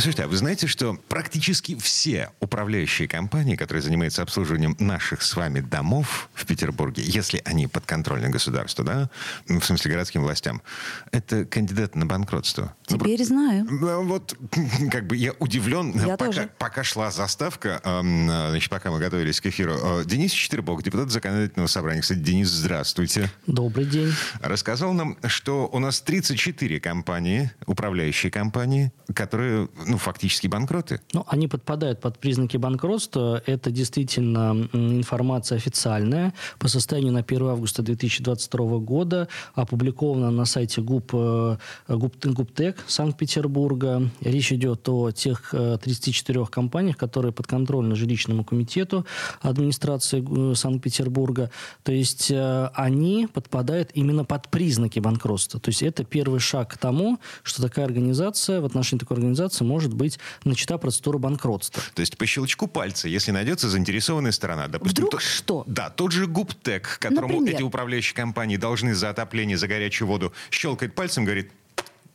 Слушайте, а вы знаете, что практически все управляющие компании, которые занимаются обслуживанием наших с вами домов в Петербурге, если они подконтрольны государству, да, в смысле городским властям, это кандидаты на банкротство. Ну, Теперь ну, знаю. Вот, как бы я удивлен, я пока, тоже. пока шла заставка, значит, пока мы готовились к эфиру. Денис Четвербок, депутат законодательного собрания. Кстати, Денис, здравствуйте. Добрый день. Рассказал нам, что у нас 34 компании, управляющие компании, которые ну, фактически банкроты. Ну, они подпадают под признаки банкротства. Это действительно информация официальная. По состоянию на 1 августа 2022 года опубликована на сайте ГУП, э, ГУП, ГУПТЕК Санкт-Петербурга. Речь идет о тех 34 э, компаниях, которые подконтрольны жилищному комитету администрации э, Санкт-Петербурга. То есть они подпадают именно под признаки банкротства. То есть это первый шаг к тому, что такая организация, в отношении такой организации может может быть начата процедура банкротства. То есть по щелчку пальца, если найдется заинтересованная сторона, допустим... Вдруг то, что? Да, тот же ГУПТЕК, которому Например? эти управляющие компании должны за отопление, за горячую воду, щелкает пальцем, говорит,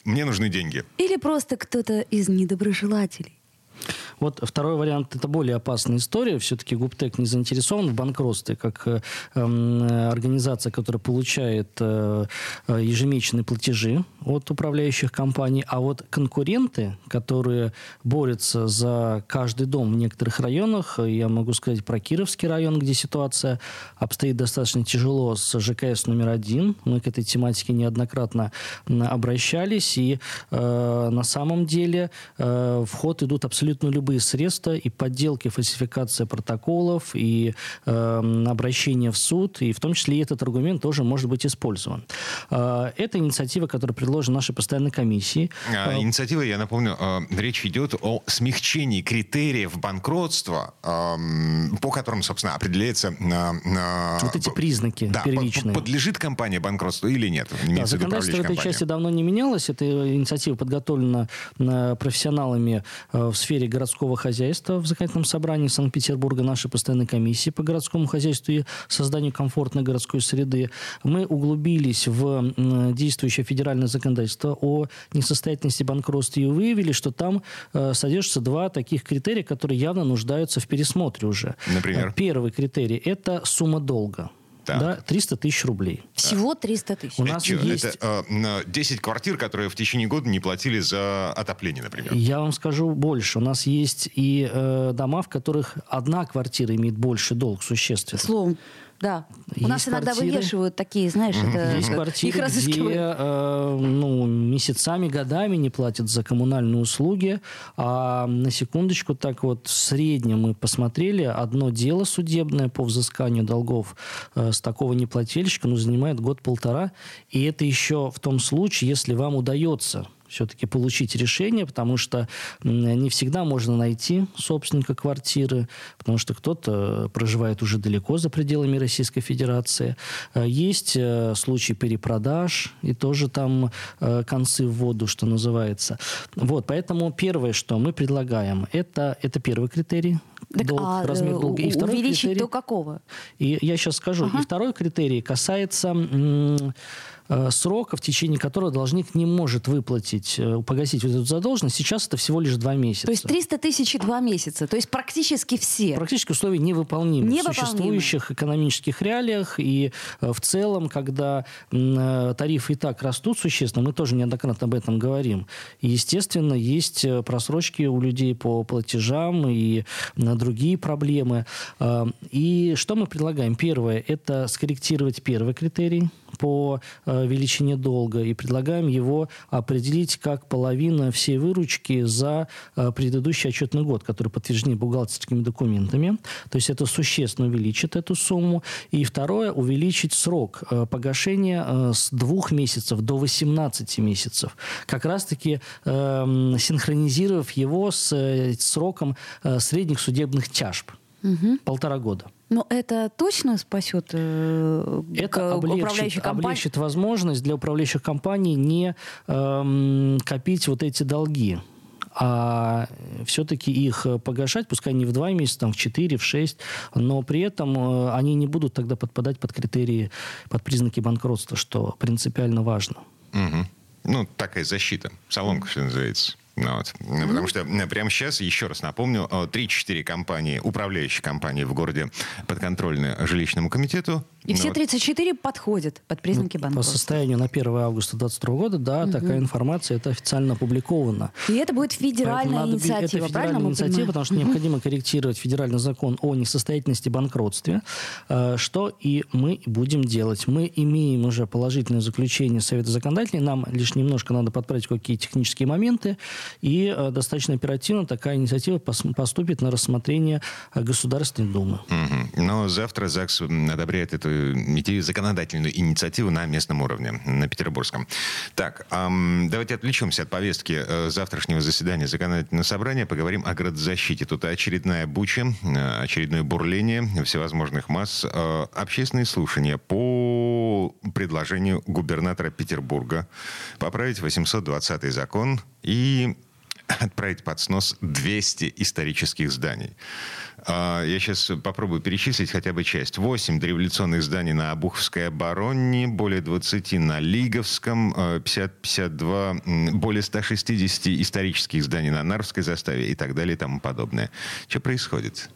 мне нужны деньги. Или просто кто-то из недоброжелателей. Вот второй вариант – это более опасная история. Все-таки ГУПТЕК не заинтересован в банкротстве, как э, э, организация, которая получает э, э, ежемесячные платежи от управляющих компаний. А вот конкуренты, которые борются за каждый дом в некоторых районах, я могу сказать про Кировский район, где ситуация обстоит достаточно тяжело с ЖКС номер один. Мы к этой тематике неоднократно обращались. И э, на самом деле э, в ход идут абсолютно любые любые средства и подделки, фальсификация протоколов, и э, обращение в суд, и в том числе и этот аргумент тоже может быть использован. Э, это инициатива, которая предложена нашей постоянной комиссии. А, э, инициатива, я напомню, э, речь идет о смягчении критериев банкротства, э, по которым, собственно, определяется... Э, вот эти признаки да, первичные. Подлежит компания банкротству или нет? Да, законодательство в этой компания. части давно не менялось. Эта инициатива подготовлена профессионалами в сфере городского городского хозяйства в законодательном собрании Санкт-Петербурга, нашей постоянной комиссии по городскому хозяйству и созданию комфортной городской среды, мы углубились в действующее федеральное законодательство о несостоятельности банкротства и выявили, что там э, содержатся два таких критерия, которые явно нуждаются в пересмотре уже. Например? Первый критерий – это сумма долга. Так. Да, 300 тысяч рублей. Всего 300 тысяч. У нас это, есть... это э, 10 квартир, которые в течение года не платили за отопление, например. Я вам скажу больше. У нас есть и э, дома, в которых одна квартира имеет больше долг существенно. Словом, да. Есть У нас иногда квартиры. вывешивают такие, знаешь, это, Есть их квартиры, где разыскивают. э, ну, месяцами, годами не платят за коммунальные услуги. А на секундочку, так вот, в среднем мы посмотрели, одно дело судебное по взысканию долгов э, с такого неплательщика ну, занимает год-полтора. И это еще в том случае, если вам удается все-таки получить решение, потому что не всегда можно найти собственника квартиры, потому что кто-то проживает уже далеко за пределами Российской Федерации. Э, есть э, случаи перепродаж, и тоже там э, концы в воду, что называется. Вот, поэтому первое, что мы предлагаем, это, это первый критерий, Так, долг, а, размер долга. И второй увеличить критерий, до какого? и я сейчас скажу. Ага. И второй критерий касается срока, в течение которого должник не может выплатить, э, погасить вот эту задолженность. Сейчас это всего лишь два месяца. То есть 300 тысяч и два месяца. То есть практически все. Практически условия невыполнимы, Невыполнимы. в существующих экономических реалиях. И э, в целом, когда э, тарифы и так растут существенно, мы тоже неоднократно об этом говорим. И, естественно, есть э, просрочки у людей по платежам и другие проблемы. Э, И что мы предлагаем? Первое – это скорректировать первый критерий по э, величине долга и предлагаем его определить как половина всей выручки за э, предыдущий отчетный год, который подтверждены бухгалтерскими документами. То есть это существенно увеличит эту сумму. И второе, увеличить срок э, погашения с двух месяцев до 18 месяцев. Как раз-таки э, синхронизировав его с сроком средних судебных тяжб. Полтора года. Но это точно спасет э, это облегчит, компании... облегчит возможность для управляющих компаний не э, копить вот эти долги а все-таки их погашать, пускай не в два месяца, там, в четыре, в шесть, но при этом э, они не будут тогда подпадать под критерии, под признаки банкротства, что принципиально важно. Угу. Ну, такая защита. Соломка, что называется. Ну, вот. Mm-hmm. Потому что прямо сейчас, еще раз напомню, 3-4 компании, управляющие компании в городе подконтрольны жилищному комитету. И все 34 вот. подходят под признаки ну, банкротства. По состоянию на 1 августа 2022 года, да, угу. такая информация, это официально опубликовано. И это будет федеральная Поэтому инициатива, Это федеральная инициатива, потому что угу. необходимо корректировать федеральный закон о несостоятельности банкротстве, э, что и мы будем делать. Мы имеем уже положительное заключение Совета законодателей, нам лишь немножко надо подправить какие технические моменты, и э, достаточно оперативно такая инициатива поступит на рассмотрение э, Государственной Думы. Угу. Но завтра ЗАГС одобряет эту идею законодательную инициативу на местном уровне, на петербургском. Так, эм, давайте отвлечемся от повестки э, завтрашнего заседания законодательного собрания, поговорим о градозащите. Тут очередная буча, очередное бурление всевозможных масс. Общественные слушания по предложению губернатора Петербурга поправить 820 закон и отправить под снос 200 исторических зданий. А, я сейчас попробую перечислить хотя бы часть. 8 дореволюционных зданий на Обуховской обороне, более 20 на Лиговском, 50-52, а, более 160 исторических зданий на Нарвской заставе и так далее и тому подобное. Что происходит?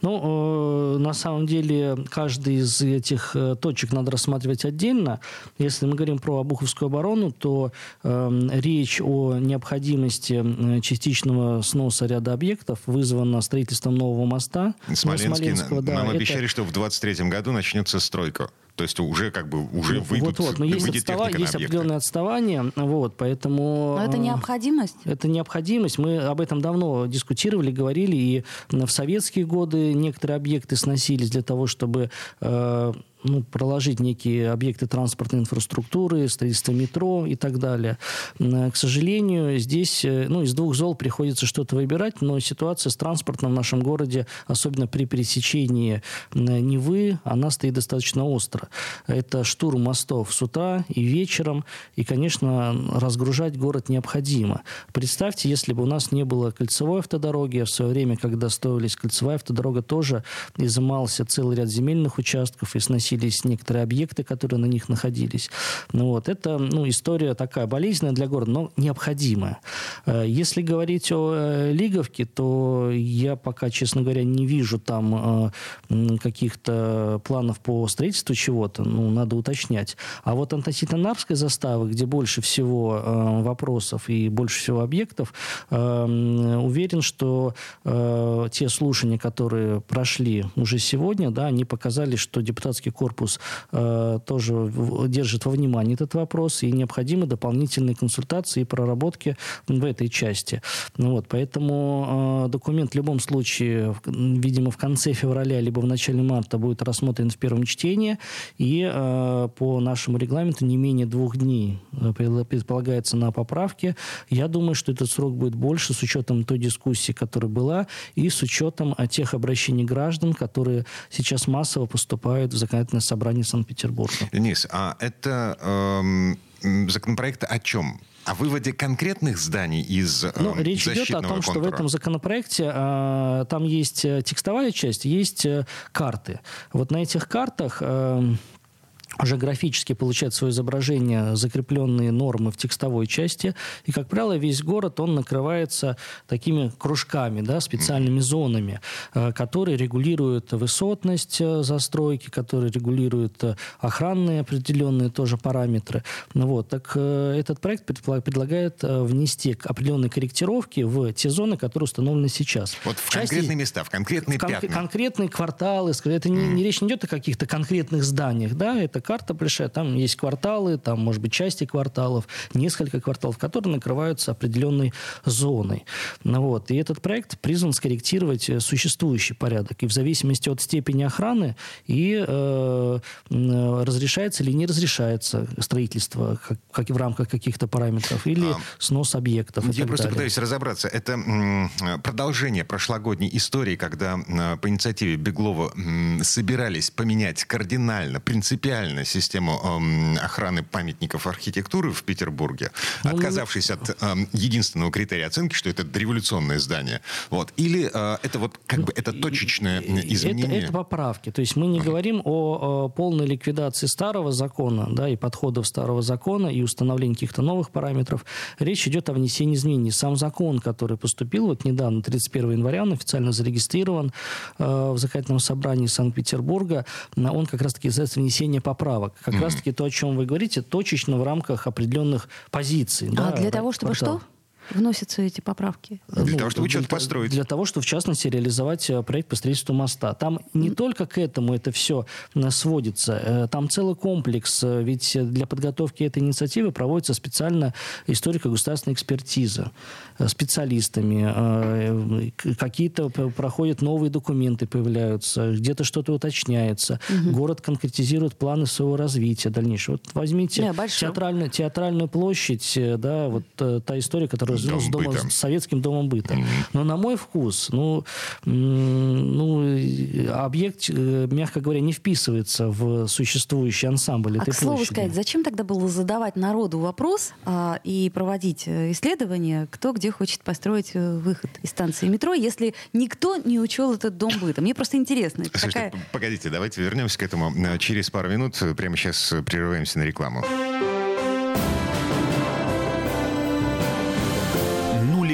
Ну, э, на самом деле, каждый из этих э, точек надо рассматривать отдельно. Если мы говорим про Обуховскую оборону, то э, речь о необходимости частичного сноса ряда объектов вызвана строительством нового моста. Смоленский, Смоленского, да, нам обещали, это... что в 23 году начнется стройка. То есть уже как бы уже выйдут, вот, вот. Но есть, отстава... есть определенное отставание, вот, поэтому... Но это необходимость? Это необходимость. Мы об этом давно дискутировали, говорили, и в советские годы некоторые объекты сносились для того, чтобы э, ну, проложить некие объекты транспортной инфраструктуры, строительство метро и так далее. К сожалению, здесь э, ну, из двух зол приходится что-то выбирать, но ситуация с транспортом в нашем городе, особенно при пересечении Невы, она стоит достаточно остро. Это штурм мостов с утра и вечером, и, конечно, разгружать город необходимо. Представьте, если бы у нас не было кольцевой автодороги, а в свое время, когда строились кольцевая автодорога, тоже изымался целый ряд земельных участков и сносили сносились некоторые объекты, которые на них находились. Ну, вот, это ну, история такая болезненная для города, но необходимая. Э, если говорить о э, Лиговке, то я пока, честно говоря, не вижу там э, каких-то планов по строительству чего-то, ну, надо уточнять. А вот относительно Нарвской заставы, где больше всего вопросов и больше всего объектов, уверен, что те слушания, которые прошли уже сегодня, да, они показали, что депутатский корпус э, тоже держит во внимании этот вопрос, и необходимы дополнительные консультации и проработки в этой части. Ну, вот, поэтому э, документ в любом случае, видимо, в конце февраля либо в начале марта будет рассмотрен в первом чтении, и э, по нашему регламенту не менее двух дней э, предполагается на поправки. Я думаю, что этот срок будет больше с учетом той дискуссии, которая была, и с учетом э, тех обращений граждан, которые сейчас массово поступают в законодательство законодательное собрание Санкт-Петербурга. Денис, а это э, законопроект о чем? О выводе конкретных зданий из э, ну, Речь идет о том, контура. что в этом законопроекте э, там есть э, текстовая часть, есть э, карты. Вот на этих картах... Э, уже графически получает свое изображение закрепленные нормы в текстовой части. И, как правило, весь город, он накрывается такими кружками, да, специальными зонами, э, которые регулируют высотность э, застройки, которые регулируют э, охранные определенные тоже параметры. Ну вот. Так этот проект предлагает внести определенные корректировки в те зоны, которые установлены сейчас. Вот в Части, конкретные места, в конкретные в кон- пятна. Конкретные кварталы. Это не, не речь не идет о каких-то конкретных зданиях, да, это карта большая, там есть кварталы, там, может быть, части кварталов, несколько кварталов, которые накрываются определенной зоной. Ну, вот. И этот проект призван скорректировать э, существующий порядок. И в зависимости от степени охраны и э, разрешается или не разрешается строительство как, как в рамках каких-то параметров или а, снос объектов. Я просто далее. пытаюсь разобраться. Это м, продолжение прошлогодней истории, когда по инициативе Беглова собирались поменять кардинально, принципиально систему м, охраны памятников архитектуры в Петербурге, ну, отказавшись от м, единственного критерия оценки, что это революционное здание. Вот. Или э, это вот как бы это точечное изменение? Это, это поправки. То есть мы не говорим о, о полной ликвидации старого закона да, и подходов старого закона и установлении каких-то новых параметров. Речь идет о внесении изменений. Сам закон, который поступил вот недавно, 31 января, он официально зарегистрирован э, в законодательном собрании Санкт-Петербурга, он как раз-таки является внесение поправок. Как mm-hmm. раз-таки то, о чем вы говорите, точечно в рамках определенных позиций. А да, для того, чтобы портал. что? Вносятся эти поправки? Для ну, того, чтобы что-то построить. Для того, чтобы, в частности, реализовать э, проект по строительству моста. Там не mm. только к этому это все э, сводится. Э, там целый комплекс. Ведь для подготовки этой инициативы проводится специально историко-государственная экспертиза специалистами. Какие-то проходят новые документы, появляются. Где-то что-то уточняется. Mm-hmm. Город конкретизирует планы своего развития дальнейшего. Вот возьмите yeah, театральную, театральную площадь, да, вот та история, которая Дом с, домом, с советским домом быта. Mm-hmm. Но на мой вкус, ну, ну, объект, э, мягко говоря, не вписывается в существующий ансамбль а этой к слову площади. сказать, зачем тогда было задавать народу вопрос а, и проводить э, исследования, кто где хочет построить э, выход из станции метро, если никто не учел этот дом быта? Мне просто интересно. Слушайте, такая... погодите, давайте вернемся к этому через пару минут. Прямо сейчас прерываемся на рекламу.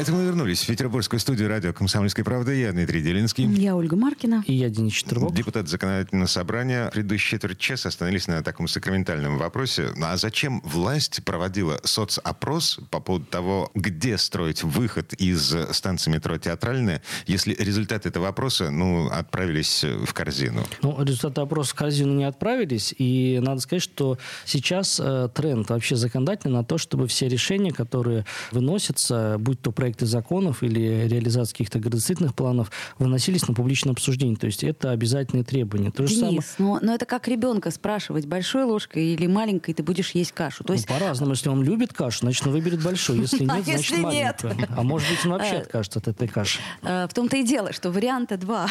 Это мы вернулись в петербургскую студию радио «Комсомольская правда». Я Дмитрий Делинский. Я Ольга Маркина. И я Денис Четвербок. Депутат законодательного собрания. Предыдущие четверть часа остановились на таком сакраментальном вопросе. Ну, а зачем власть проводила соцопрос по поводу того, где строить выход из станции метро «Театральная», если результаты этого вопроса ну, отправились в корзину? Ну, результаты опроса в корзину не отправились. И надо сказать, что сейчас э, тренд вообще законодательный на то, чтобы все решения, которые выносятся, будь то проект проекты законов или реализация каких-то градостроительных планов выносились на публичное обсуждение. То есть это обязательные требования. То же Денис, самое... но, но это как ребенка спрашивать, большой ложкой или маленькой ты будешь есть кашу. То ну, есть... Ну, по-разному. Если он любит кашу, значит, он выберет большую. Если нет, значит, маленькую. А может быть, он вообще э, откажется от этой каши. Э, в том-то и дело, что варианта два.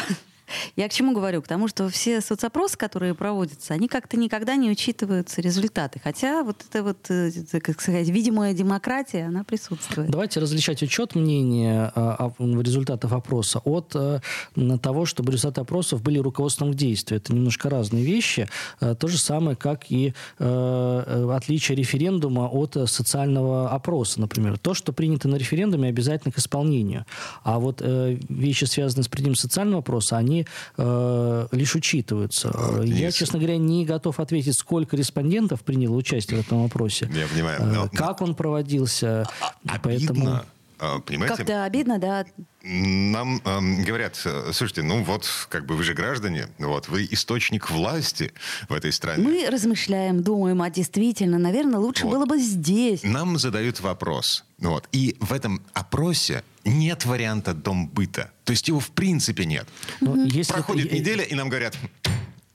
Я к чему говорю? К тому, что все соцопросы, которые проводятся, они как-то никогда не учитываются результаты. Хотя вот эта вот, э, как сказать, видимая демократия, она присутствует. Давайте различать учет мнения а, результатов опроса от а, того, чтобы результаты опросов были руководством к действию. Это немножко разные вещи. А, то же самое, как и а, отличие референдума от социального опроса, например. То, что принято на референдуме, обязательно к исполнению. А вот а, вещи, связанные с принятием социального опроса, они э, лишь учитываются. А, Я, честно говоря, не готов ответить, сколько респондентов приняло участие в этом вопросе. Я понимаю. Э, но... Как он проводился. А, а поэтому... А, понимаете? Как-то обидно, да. Нам э, говорят, слушайте, ну вот, как бы вы же граждане, вот, вы источник власти в этой стране. Мы размышляем, думаем, а действительно, наверное, лучше вот. было бы здесь. Нам задают вопрос, вот, и в этом опросе нет варианта дом быта. То есть его в принципе нет. Но ну, если Проходит это... неделя, и нам говорят,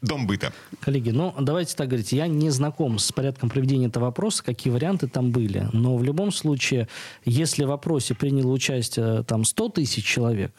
дом быта. Коллеги, ну давайте так говорить. Я не знаком с порядком проведения этого вопроса, какие варианты там были. Но в любом случае, если в вопросе приняло участие там 100 тысяч человек,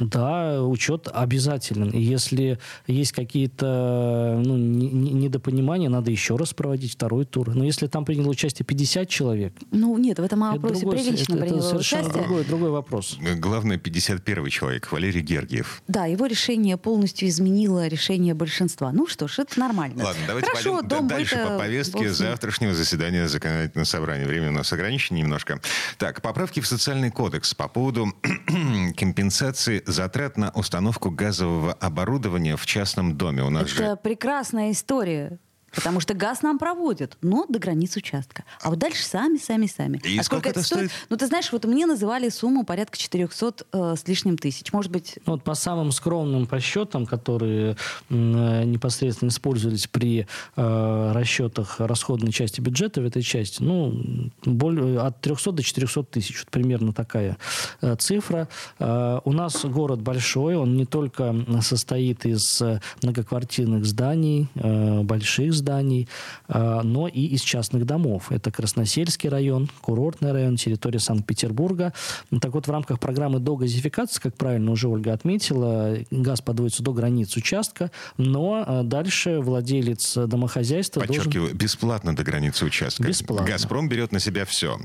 да, учет обязателен. И если есть какие-то ну, недопонимания, надо еще раз проводить второй тур. Но если там приняло участие 50 человек... Ну нет, в этом вопросе другой, прилично это, приняло это совершенно участие. Другой, другой вопрос. Главное, 51 человек, Валерий Гергиев. Да, его решение полностью изменило решение большинства. Ну что ж, это нормально. Ладно, давайте Хорошо, пойдем дом дальше по повестке завтрашнего заседания законодательного собрания. Время у нас ограничено немножко. Так, поправки в социальный кодекс по поводу компенсации затрат на установку газового оборудования в частном доме. У нас это же... прекрасная история. Потому что газ нам проводят, но до границ участка. А вот дальше сами, сами, сами. И а сколько это стоит? Ну, ты знаешь, вот мне называли сумму порядка 400 э, с лишним тысяч. Может быть... Ну, вот по самым скромным подсчетам, которые э, непосредственно использовались при э, расчетах расходной части бюджета в этой части, ну, более, от 300 до 400 тысяч. Вот примерно такая э, цифра. Э, у нас город большой, он не только состоит из многоквартирных зданий, э, больших зданий, э, но и из частных домов. Это Красносельский район, курортный район, территория Санкт-Петербурга. Так вот, в рамках программы догазификации, как правильно уже Ольга отметила, газ подводится до границ участка, но э, дальше владелец домохозяйства Подчеркиваю, должен... бесплатно до границы участка. Бесплатно. «Газпром» берет на себя все.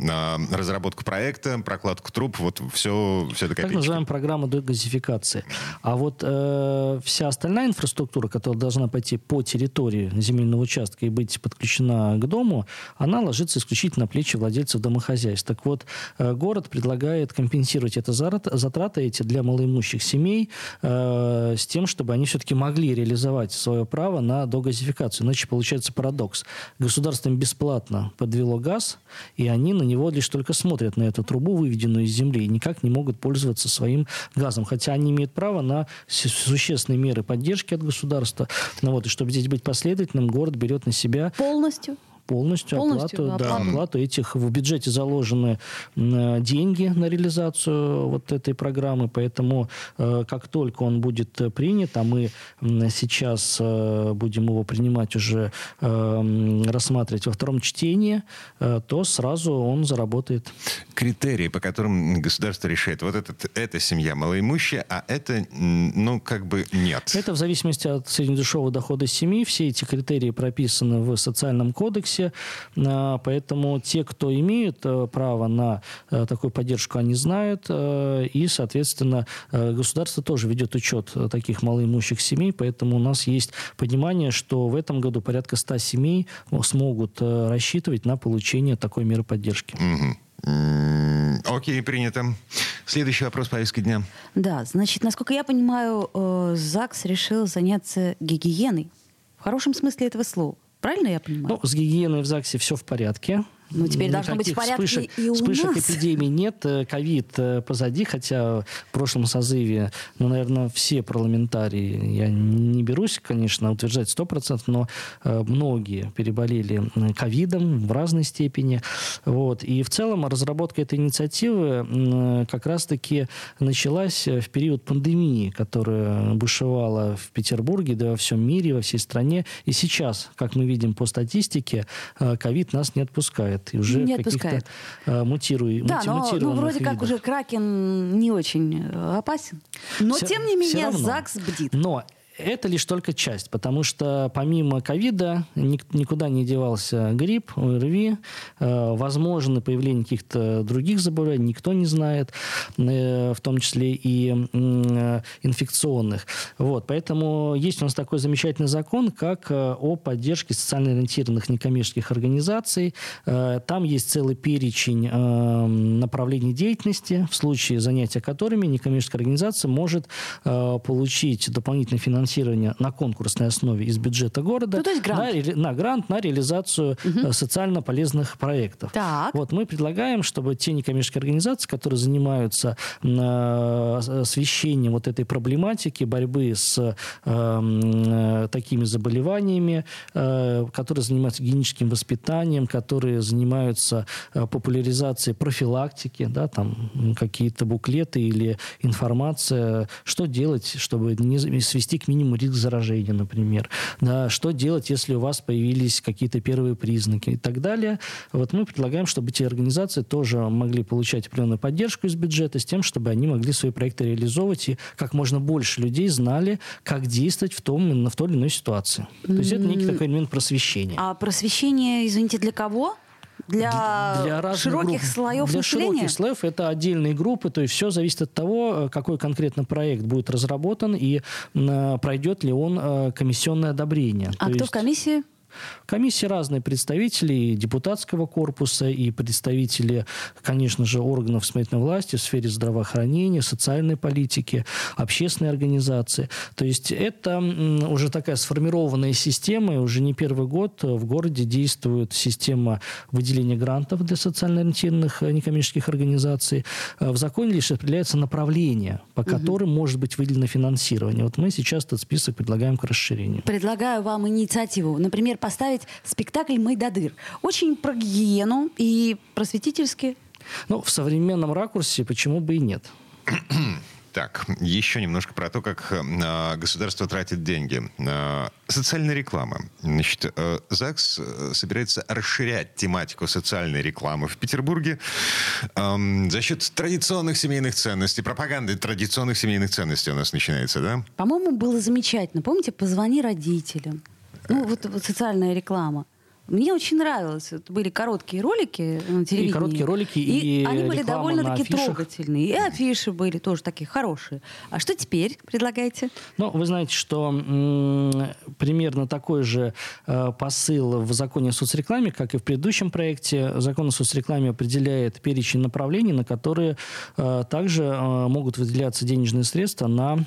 Разработку проекта, прокладку труб, вот все, все до Так копеечки. называемая программа дегазификации. А вот э, вся остальная инфраструктура, которая должна пойти по территории земельного участка и быть подключена к дому, она ложится исключительно на плечи владельцев домохозяйств. Так вот, э, город предлагает компенсировать это затраты эти для малоимущих семей э, с тем, чтобы они все-таки могли реализовать свое право на догазификацию. Иначе получается парадокс. Государство им бесплатно подвело газ, и они на него лишь только смотрят на эту трубу, выведенную из земли, и никак не могут пользоваться своим газом. Хотя они имеют право на существенные меры поддержки от государства. Ну вот, и чтобы здесь быть последовательным, город берет на себя Полностью. Полностью, Полностью оплату, да, оплату. оплату этих. В бюджете заложены деньги на реализацию вот этой программы, поэтому э, как только он будет э, принят, а мы сейчас э, будем его принимать уже, рассматривать во втором чтении, то сразу он заработает. Критерии, по которым государство решает, вот этот, эта семья малоимущая, а это, ну, как бы нет. Это в зависимости от среднедушевого дохода семьи. Все эти критерии прописаны в социальном кодексе. А, Поэтому те, кто имеют э, право на э, такую поддержку, они знают. Э, И, соответственно, государство тоже ведет учет таких малоимущих семей. Поэтому у нас есть понимание, что в этом году порядка 100 семей смогут рассчитывать на получение такой меры поддержки. Окей, принято. Следующий вопрос повестки дня. Да, значит, насколько я понимаю, ЗАГС решил заняться гигиеной. В хорошем смысле этого слова. Правильно я понимаю? Ну, с гигиеной в ЗАГСе все в порядке. Ну, теперь должно быть в порядке вспышек, и у вспышек нас. эпидемии нет. Э, Ковид э, позади, хотя в прошлом созыве, ну, наверное, все парламентарии, я не берусь, конечно, утверждать 100%, но э, многие переболели ковидом в разной степени. Вот. И в целом разработка этой инициативы как раз-таки началась в период пандемии, которая бушевала в Петербурге, да во всем мире, во всей стране. И сейчас, как мы видим по статистике, ковид нас не отпускает. И уже Не отпускает. э, мутируй- Да, мути- но ну, вроде как видах. уже Кракен не очень э, опасен. Но, Всё- тем не менее, равно. ЗАГС бдит. Но это лишь только часть, потому что помимо ковида ник- никуда не девался грипп, ОРВИ, э, возможно появление каких-то других заболеваний, никто не знает, э, в том числе и э, инфекционных. Вот, поэтому есть у нас такой замечательный закон, как о поддержке социально ориентированных некоммерческих организаций. Там есть целый перечень направлений деятельности, в случае занятия которыми некоммерческая организация может получить дополнительное финансирование на конкурсной основе из бюджета города Ну, то есть грант. На, на грант на реализацию э, социально полезных проектов. Так. Вот мы предлагаем, чтобы те некоммерческие организации, которые занимаются э, освещением вот этой проблематики, борьбы с э, э, такими заболеваниями, э, которые занимаются гигиеническим воспитанием, которые занимаются э, популяризацией профилактики, да, там какие-то буклеты или информация, что делать, чтобы не свести к минимуму риск заражения, например, да, что делать, если у вас появились какие-то первые признаки и так далее. Вот мы предлагаем, чтобы эти организации тоже могли получать определенную поддержку из бюджета с тем, чтобы они могли свои проекты реализовывать и как можно больше людей знали, как действовать в, том, в той или иной ситуации. То есть это некий такой элемент просвещения. А просвещение, извините, для кого? Для, для разных широких групп. слоев для населения? широких слоев это отдельные группы, то есть все зависит от того, э, какой конкретно проект будет разработан и э, пройдет ли он э, комиссионное одобрение. А То кто есть- в комиссии? Комиссии разные представители и депутатского корпуса, и представители, конечно же, органов исполнительной власти в сфере здравоохранения, социальной политики, общественной организации. То есть это уже такая сформированная система, и уже не первый год в городе действует система выделения грантов для социально ориентированных э, некоммерческих организаций. Э, в законе лишь определяется направление, по которым угу. может быть выделено финансирование. Вот мы сейчас этот список предлагаем к расширению. Предлагаю вам инициативу. Например, поставить спектакль «Майдадыр». Очень про гигиену и просветительски. Ну, в современном ракурсе почему бы и нет. Так, еще немножко про то, как э, государство тратит деньги. Э, социальная реклама. Значит, э, ЗАГС э, собирается расширять тематику социальной рекламы в Петербурге э, за счет традиционных семейных ценностей, пропаганды традиционных семейных ценностей у нас начинается, да? По-моему, было замечательно. Помните, позвони родителям. Ну, вот, вот социальная реклама. Мне очень нравилось. Это были короткие ролики на телевидении. И короткие ролики, и, и они были довольно-таки трогательные. И афиши были тоже такие хорошие. А что теперь предлагаете? Ну, вы знаете, что м- примерно такой же э, посыл в законе о соцрекламе, как и в предыдущем проекте. Закон о соцрекламе определяет перечень направлений, на которые э, также э, могут выделяться денежные средства на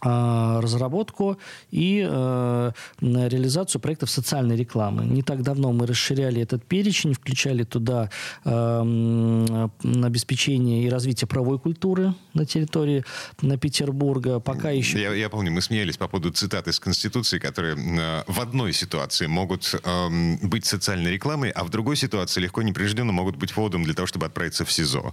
разработку и э, реализацию проектов социальной рекламы. Не так давно мы расширяли этот перечень, включали туда э, обеспечение и развитие правовой культуры на территории на Петербурга. Пока еще... Я, я помню, мы смеялись по поводу цитат из Конституции, которые э, в одной ситуации могут э, быть социальной рекламой, а в другой ситуации легко непрежденно могут быть поводом для того, чтобы отправиться в СИЗО.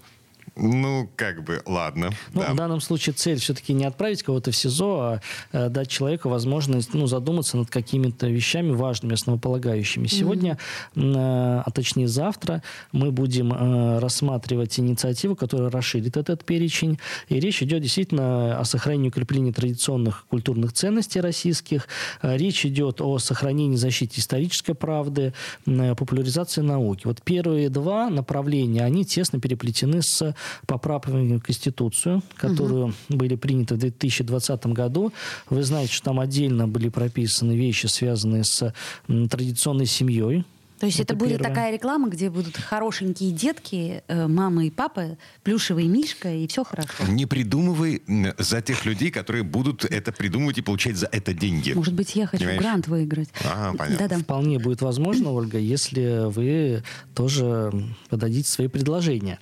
Ну, как бы, ладно. Ну, да. В данном случае цель все-таки не отправить кого-то в СИЗО, а э, дать человеку возможность ну, задуматься над какими-то вещами важными, основополагающими. Сегодня, mm-hmm. э, а точнее завтра, мы будем э, рассматривать инициативу, которая расширит этот перечень. И речь идет действительно о сохранении и укреплении традиционных культурных ценностей российских. Речь идет о сохранении и защите исторической правды, э, популяризации науки. Вот первые два направления, они тесно переплетены с поправками в Конституцию, которые угу. были приняты в 2020 году. Вы знаете, что там отдельно были прописаны вещи, связанные с традиционной семьей, то есть это, это будет первое. такая реклама, где будут хорошенькие детки, э, мама и папа, плюшевый мишка, и все хорошо. Не придумывай за тех людей, которые будут это придумывать и получать за это деньги. Может быть, я хочу Понимаешь? грант выиграть. Ага, понятно. Да-да. Вполне будет возможно, Ольга, если вы тоже подадите свои предложения.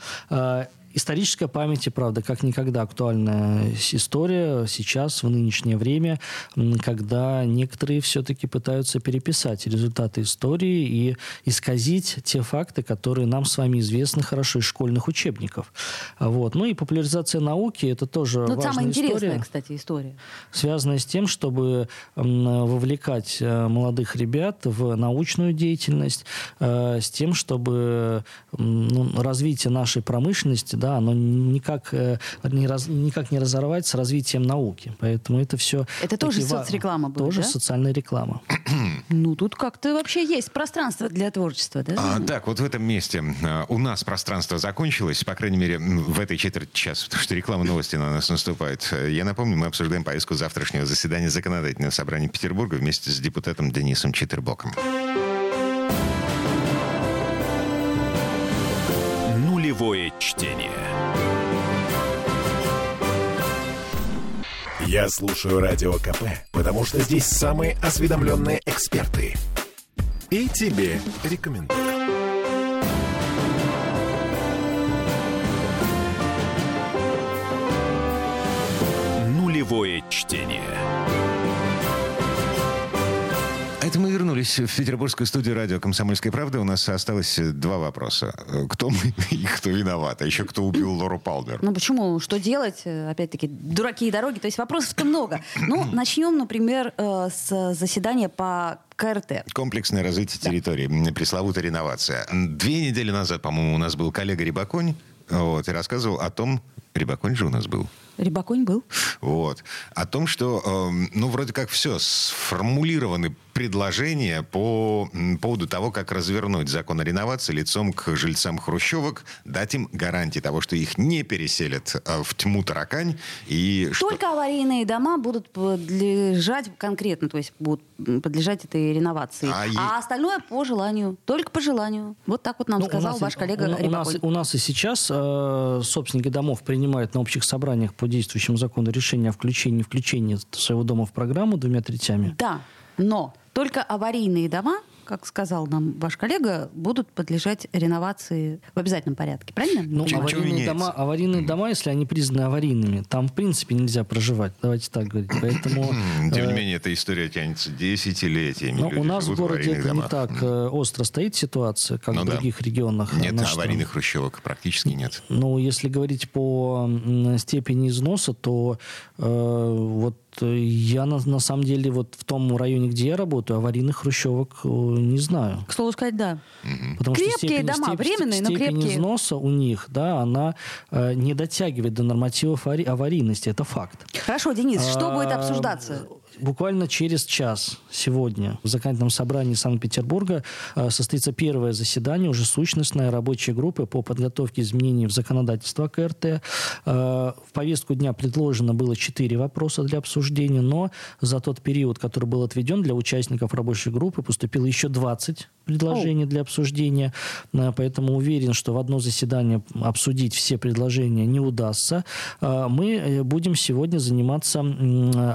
Историческая память, и правда, как никогда актуальная история сейчас, в нынешнее время, когда некоторые все-таки пытаются переписать результаты истории и исказить те факты, которые нам с вами известны хорошо из школьных учебников. Вот. Ну и популяризация науки – это тоже Но ну, важная самая история. интересная, кстати, история. Связанная с тем, чтобы вовлекать э, молодых ребят в научную деятельность, э, с тем, чтобы ну, развитие нашей промышленности да, оно никак, э, не раз, никак не разорвать с развитием науки. Поэтому это все... Это тоже соцреклама будет, Тоже да? социальная реклама. ну, тут как-то вообще есть пространство для творчества, да? А, так, вот в этом месте а, у нас пространство закончилось, по крайней мере, в этой четверти часа, потому что реклама новости на нас наступает. Я напомню, мы обсуждаем повестку завтрашнего заседания Законодательного собрания Петербурга вместе с депутатом Денисом Читербоком. Нулевое чтение. Я слушаю Радио КП, потому что здесь самые осведомленные эксперты. И тебе рекомендую. Нулевое чтение. Это мы вернулись в петербургскую студию радио «Комсомольская правда». У нас осталось два вопроса. Кто мы и кто виноват? А еще кто убил Лору Палмер? Ну почему? Что делать? Опять-таки, дураки и дороги. То есть вопросов-то много. Ну, начнем, например, э, с заседания по КРТ. Комплексное развитие территории. Да. Пресловутая реновация. Две недели назад, по-моему, у нас был коллега Рибаконь вот, и рассказывал о том, Рибаконь же у нас был, Рябоконь был. Вот. О том, что, э, ну, вроде как все, сформулированы предложения по поводу того, как развернуть закон о реновации лицом к жильцам хрущевок, дать им гарантии того, что их не переселят э, в тьму таракань. И что... Только аварийные дома будут подлежать конкретно, то есть будут подлежать этой реновации. А А, е- остальное по желанию. Только по желанию. Вот так вот нам Ну, у сказал нас- ваш коллега у, у нас, у нас и сейчас э, собственники домов принимают на общих собраниях по действующему закону решение о включении, включении своего дома в программу двумя третями. Да, но только аварийные дома, как сказал нам ваш коллега, будут подлежать реновации в обязательном порядке. Правильно? Ну, чё аварийные, меняется? дома, аварийные дома, если они признаны аварийными, там в принципе нельзя проживать. Давайте так говорить. Поэтому Тем не э, менее, эта история тянется десятилетиями. ну, Люди у нас в городе это не так э, остро стоит ситуация, как Ну в да. других регионах. Нет нашей аварийных хрущевок, практически нет. Ну, если говорить по степени износа, то э, вот э, я на, на самом деле вот в том районе, где я работаю, аварийных хрущевок э, не знаю. К слову сказать, да. Потому Крепкие дома, временные, но степень крепкие. износа у них, да, она э, не дотягивает до нормативов авари- аварийности, это факт. Хорошо, Денис, что будет А, обсуждаться? Буквально через час сегодня в законодательном собрании Санкт-Петербурга э, состоится первое заседание, уже сущностная рабочая группа по подготовке изменений в законодательство КРТ. Э, В повестку дня предложено было четыре вопроса для обсуждения, но за тот период, который был отведен для участников рабочей группы, поступило еще 20 предложений для обсуждения. Э, Поэтому уверен, что в одно заседание обсудить все предложения не удастся. Мы будем сегодня заниматься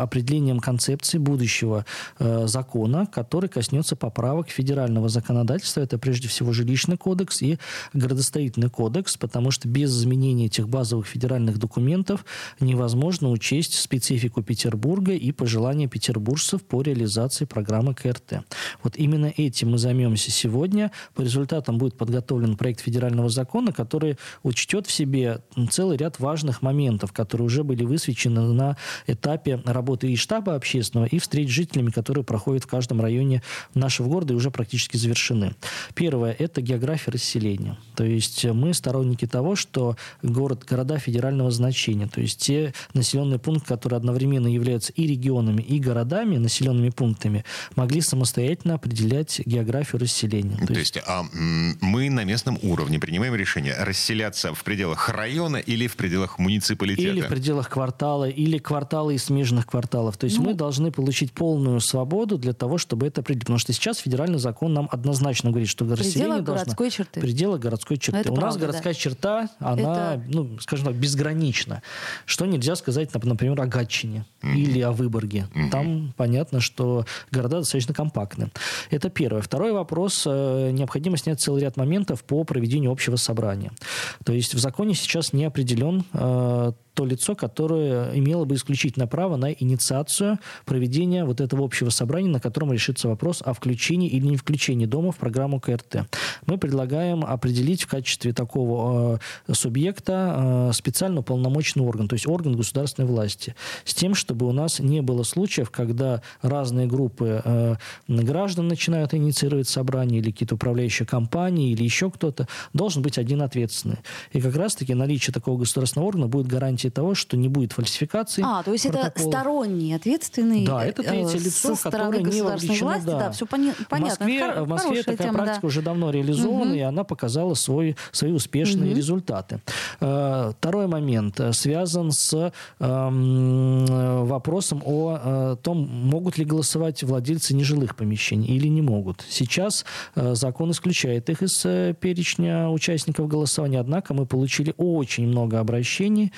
определением концепции будущего э, закона, который коснется поправок федерального законодательства. Это прежде всего жилищный кодекс и градостроительный кодекс, потому что без изменения этих базовых федеральных документов невозможно учесть специфику Петербурга и пожелания петербуржцев по реализации программы КРТ. Вот именно этим мы займемся сегодня. По результатам будет подготовлен проект федерального закона, который учтет в себе целый ряд важных моментов, которые уже были высвечены на этапе работы и штаба общественного, и встреч с жителями, которые проходят в каждом районе нашего города и уже практически завершены. Первое – это география расселения. То есть мы сторонники того, что город, города федерального значения, то есть те населенные пункты, которые одновременно являются и регионами, и городами, населенными пунктами, могли самостоятельно определять географию расселения. То есть а, м, мы на местном уровне принимаем решение расселяться в пределах района или в пределах муниципалитета. Или в пределах квартала, или квартала и смежных кварталов. То есть мы должны получить полную свободу для того, чтобы это определить. Потому что сейчас федеральный закон нам однозначно говорит, что расселение должно... городской черты. В пределах городской черты. Это У нас правда, городская да. черта, она, Это- ну, скажем так, безгранична. Что нельзя сказать, нап- например, о Гатчине или о Выборге. Там понятно, что города достаточно компактны. Это первое. Второй вопрос. э, Необходимо снять целый ряд моментов по проведению общего собрания. То есть в законе сейчас не определен э, то лицо, которое имело бы исключительно право на инициацию проведения вот этого общего собрания, на котором решится вопрос о включении или не включении дома в программу КРТ. Мы предлагаем определить в качестве такого э, субъекта э, специально уполномоченный орган, то есть орган государственной власти, с тем, чтобы у нас не было случаев, когда разные группы э, граждан начинают инициировать собрание или какие-то управляющие компании или еще кто-то, должен быть один ответственный. И как раз-таки наличие такого государственного органа будет гарантией того, что не будет фальсификации. А, то есть это протоколов. сторонний, ответственный Да, это третье э, лицо, со стороны которое не вовлечено. власти. да. Да, все понятно. В Москве, Это в Москве такая тема, да. практика уже давно реализована, и она показала свой, свои успешные результаты. Э, Второй момент э, связан с эм, вопросом о том, могут ли голосовать владельцы нежилых помещений или не могут. Сейчас закон исключает их из перечня участников голосования, однако мы получили очень много обращений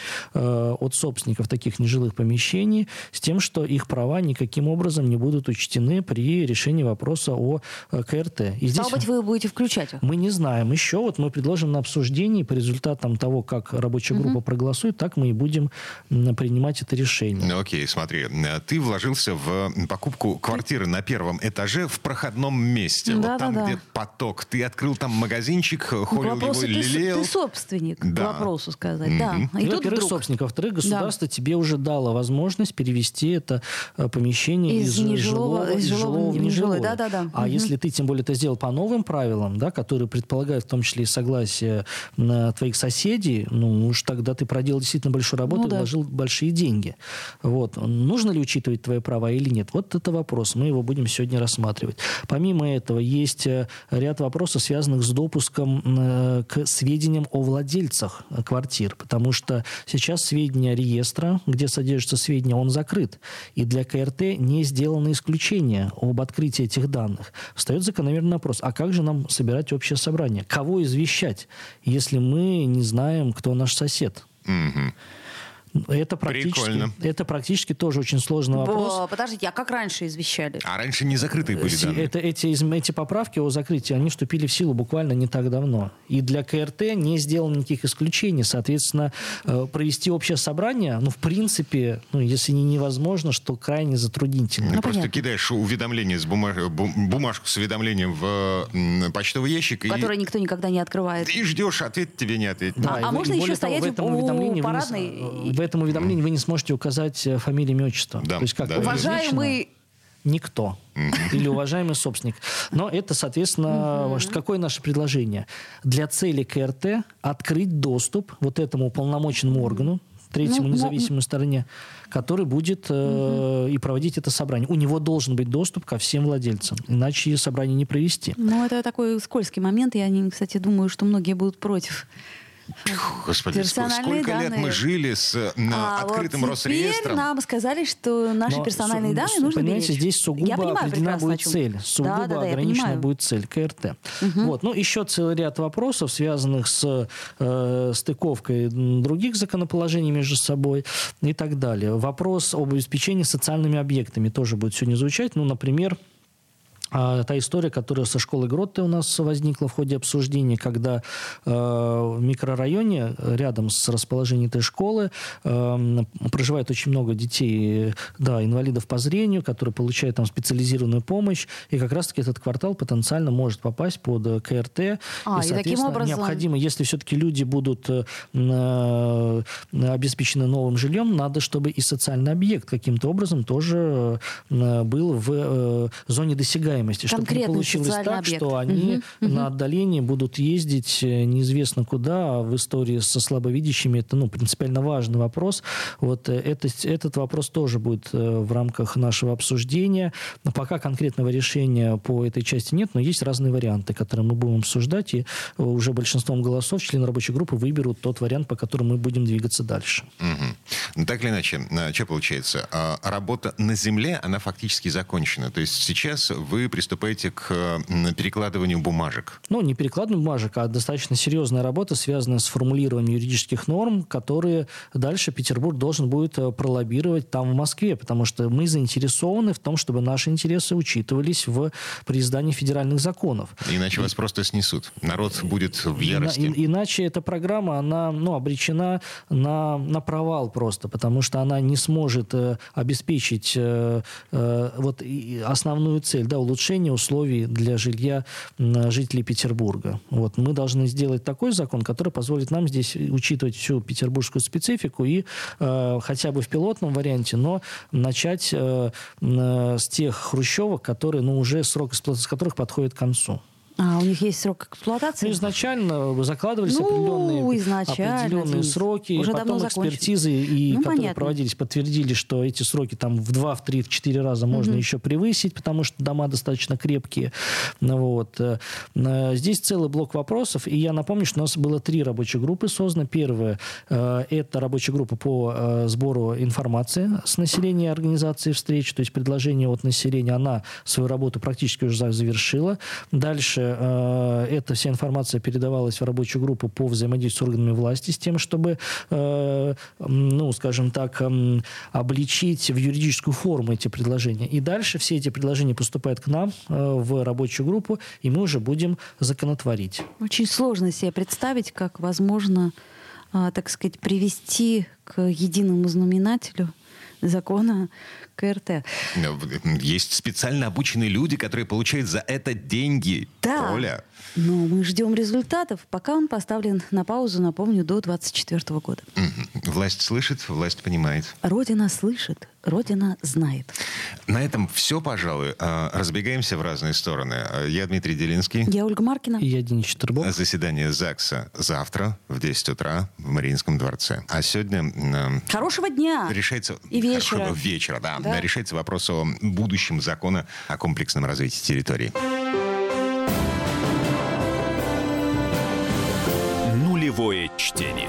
от собственников таких нежилых помещений с тем, что их права никаким образом не будут учтены при решении вопроса о э, КРТ. И здесь Стало быть, вы будете включать их. мы не знаем еще. Вот мы предложим на обсуждении по результатам того, как рабочая группа проголосует, так мы и будем принимать это решение. Ну, окей, смотри, э, ты вложился в покупку квартиры на первом этаже в проходном месте. вот там, Да-да-да. где поток. Ты открыл там магазинчик, холил его, ты, с- лелеял. ты собственник, Да. к вопросу сказать. Да. Мгм. И Ну, тут вдруг собственник. Во-вторых, государство да. тебе уже дало возможность перевести это э, помещение из, из нежилого, из жилого, в нежилое. Да, да, да. А угу. если ты, тем более, это сделал по новым правилам, да, которые предполагают в том числе и согласие твоих соседей, ну уж тогда ты проделал действительно большую работу ну, и да. вложил большие деньги. Вот. Нужно ли учитывать твои права или нет? Вот это вопрос. Мы его будем сегодня рассматривать. Помимо этого, есть э, ряд вопросов, связанных с допуском э, к сведениям о владельцах квартир. Потому что сейчас сведения реестра, где содержатся сведения, он закрыт. И для КРТ не сделано исключение об открытии этих данных. Встает закономерный вопрос, а как же нам собирать общее собрание? Кого извещать, если мы не знаем, кто наш сосед? Угу. Это практически, это практически тоже очень сложный вопрос. Подождите, а как раньше извещали? А раньше не закрытые были данные. Это, эти, эти поправки о закрытии, они вступили в силу буквально не так давно. И для КРТ не сделано никаких исключений. Соответственно, э, провести общее собрание, ну, в принципе, ну, если не невозможно, что крайне затруднительно. Ну, просто кидаешь уведомление с бумаж... бумажку с уведомлением в почтовый ящик. Который и... никто никогда не открывает. И ждешь, ответ тебе не ответит. Да, а, а можно еще стоять в этом у парадной в этом уведомлении вы не сможете указать э, фамилию, имя, отчество. Да, То есть как да, Уважаемый никто. Или уважаемый собственник. Но это, соответственно, какое наше предложение? Для цели КРТ открыть доступ вот этому уполномоченному органу, третьему ну, независимой ну, стороне, который будет э, и проводить это собрание. У него должен быть доступ ко всем владельцам, иначе собрание не провести. Ну, это такой скользкий момент. Я, кстати, думаю, что многие будут против Господи, сколько данные. лет мы жили с а, открытым вот Росреестром. нам сказали, что наши Но, персональные данные нужно понимаете, беречь. здесь сугубо определена будет цель. Сугубо да, да, да, ограничена будет цель КРТ. Угу. Вот. Ну, еще целый ряд вопросов, связанных с э, стыковкой других законоположений между собой и так далее. Вопрос об обеспечении социальными объектами тоже будет сегодня звучать. Ну, например, а, та история, которая со школы Гротты у нас возникла в ходе обсуждения, когда э, в микрорайоне рядом с расположением этой школы э, проживает очень много детей, да, инвалидов по зрению, которые получают там специализированную помощь, и как раз-таки этот квартал потенциально может попасть под КРТ. А, и, и таким образом... необходимо, если все-таки люди будут э, э, обеспечены новым жильем, надо, чтобы и социальный объект каким-то образом тоже э, был в э, зоне досягаемости управляемости, чтобы не получилось так, объект. что они угу, на отдалении будут ездить э, неизвестно куда. А в истории со слабовидящими это ну, принципиально важный вопрос. Вот э, это, этот вопрос тоже будет э, в рамках нашего обсуждения. Но пока конкретного решения по этой части нет, но есть разные варианты, которые мы будем обсуждать, и уже большинством голосов члены рабочей группы выберут тот вариант, по которому мы будем двигаться дальше. Угу. Так или иначе, что получается? А, работа на земле, она фактически закончена. То есть сейчас вы приступаете к перекладыванию бумажек? Ну, не перекладыванию бумажек, а достаточно серьезная работа, связанная с формулированием юридических норм, которые дальше Петербург должен будет э, пролоббировать там в Москве, потому что мы заинтересованы в том, чтобы наши интересы учитывались в, при издании федеральных законов. Иначе и, вас просто снесут. Народ будет в ярости. И, иначе эта программа, она ну, обречена на, на провал просто, потому что она не сможет э, обеспечить э, э, вот, основную цель, да, улучшение улучшение условий для жилья жителей Петербурга. Вот. Мы должны сделать такой закон, который позволит нам здесь учитывать всю петербургскую специфику и э, хотя бы в пилотном варианте, но начать э, э, с тех хрущевок, которые ну, уже срок эксплуатации которых подходит к концу. А, у них есть срок эксплуатации? Ну, изначально закладывались ну, определенные, определенные сроки, Уже потом экспертизы, и, ну, которые понятно. проводились, подтвердили, что эти сроки там в 2, в 3, в 4 раза угу. можно еще превысить, потому что дома достаточно крепкие. Ну, вот. Э, э, здесь целый блок вопросов, и я напомню, что у нас было три рабочие группы созданы. Первая э, – это рабочая группа по сбору информации с населения организации встреч, то есть предложение от населения, она свою работу практически уже завершила. Дальше э, эта вся информация передавалась в рабочую группу по взаимодействию с органами власти с тем, чтобы, э, ну, скажем так, э, обличить в юридическую форму эти предложения. И дальше все эти предложения поступают к нам э, в рабочую группу, и мы уже будем законотворить. Очень сложно себе представить, как возможно, так сказать, привести к единому знаменателю закона КРТ. Ну, есть специально обученные люди, которые получают за это деньги. Да. Оля. Но мы ждем результатов, пока он поставлен на паузу, напомню, до 24 года. Власть слышит, власть понимает. Родина слышит, Родина знает. На этом все, пожалуй. А, Разбегаемся в разные стороны. А, Я Дмитрий Делинский. Я Ольга Маркина. И я Денис Четербок. Заседание ЗАГСа завтра в 10 утра в Мариинском дворце. А сегодня Хорошего дня! решается... И вечера. Хорошего вечера, да. Да. Решается вопрос о будущем закона о комплексном развитии территории. Нулевое чтение.